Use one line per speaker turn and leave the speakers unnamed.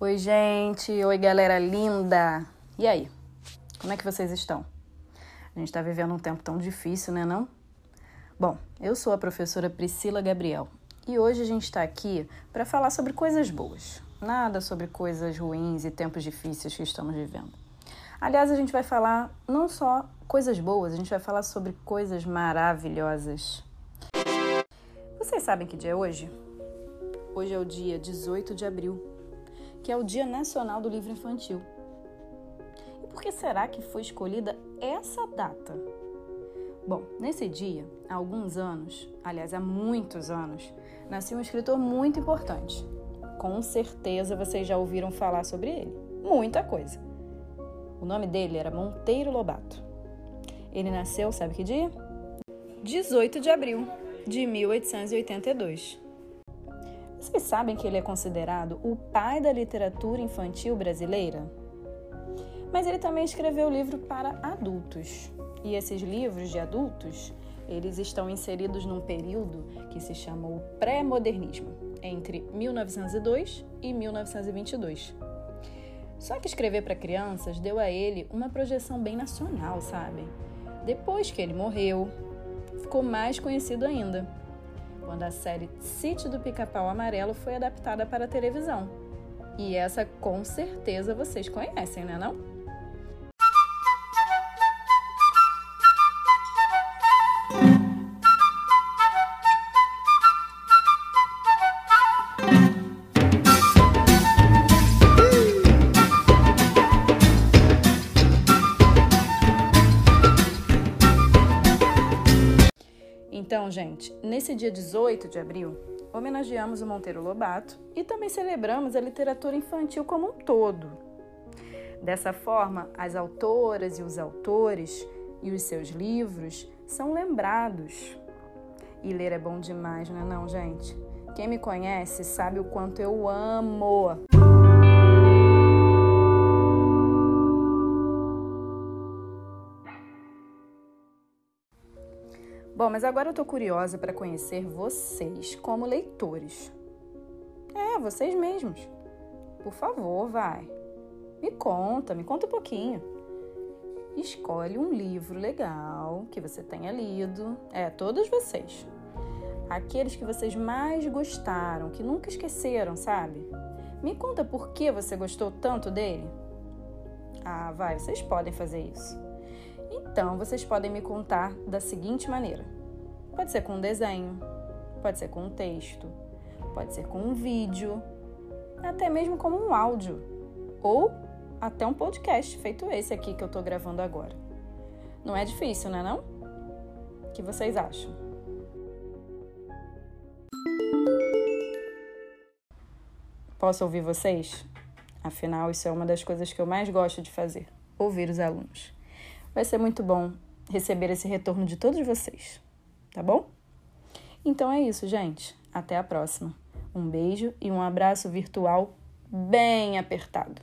Oi, gente. Oi, galera linda. E aí? Como é que vocês estão? A gente está vivendo um tempo tão difícil, né, não? Bom, eu sou a professora Priscila Gabriel e hoje a gente está aqui para falar sobre coisas boas. Nada sobre coisas ruins e tempos difíceis que estamos vivendo. Aliás, a gente vai falar não só coisas boas, a gente vai falar sobre coisas maravilhosas. Vocês sabem que dia é hoje? Hoje é o dia 18 de abril que é o Dia Nacional do Livro Infantil. E por que será que foi escolhida essa data? Bom, nesse dia, há alguns anos, aliás, há muitos anos, nasceu um escritor muito importante. Com certeza vocês já ouviram falar sobre ele. Muita coisa. O nome dele era Monteiro Lobato. Ele nasceu, sabe que dia? 18 de abril de 1882. Vocês sabem que ele é considerado o pai da literatura infantil brasileira? Mas ele também escreveu livro para adultos. E esses livros de adultos, eles estão inseridos num período que se chama o pré-modernismo, entre 1902 e 1922. Só que escrever para crianças deu a ele uma projeção bem nacional, sabe? Depois que ele morreu, ficou mais conhecido ainda quando a série Sítio do Pica-Pau Amarelo foi adaptada para a televisão. E essa com certeza vocês conhecem, né não? Então, gente, nesse dia 18 de abril, homenageamos o Monteiro Lobato e também celebramos a literatura infantil como um todo. Dessa forma, as autoras e os autores e os seus livros são lembrados. E ler é bom demais, não é não, gente? Quem me conhece sabe o quanto eu amo. Bom, mas agora eu tô curiosa para conhecer vocês como leitores. É, vocês mesmos. Por favor, vai. Me conta, me conta um pouquinho. Escolhe um livro legal que você tenha lido. É, todos vocês. Aqueles que vocês mais gostaram, que nunca esqueceram, sabe? Me conta por que você gostou tanto dele. Ah, vai, vocês podem fazer isso. Então, vocês podem me contar da seguinte maneira: pode ser com um desenho, pode ser com um texto, pode ser com um vídeo, até mesmo como um áudio, ou até um podcast feito esse aqui que eu estou gravando agora. Não é difícil, não é não? O que vocês acham? Posso ouvir vocês? Afinal, isso é uma das coisas que eu mais gosto de fazer: ouvir os alunos. Vai ser muito bom receber esse retorno de todos vocês, tá bom? Então é isso, gente. Até a próxima. Um beijo e um abraço virtual bem apertado.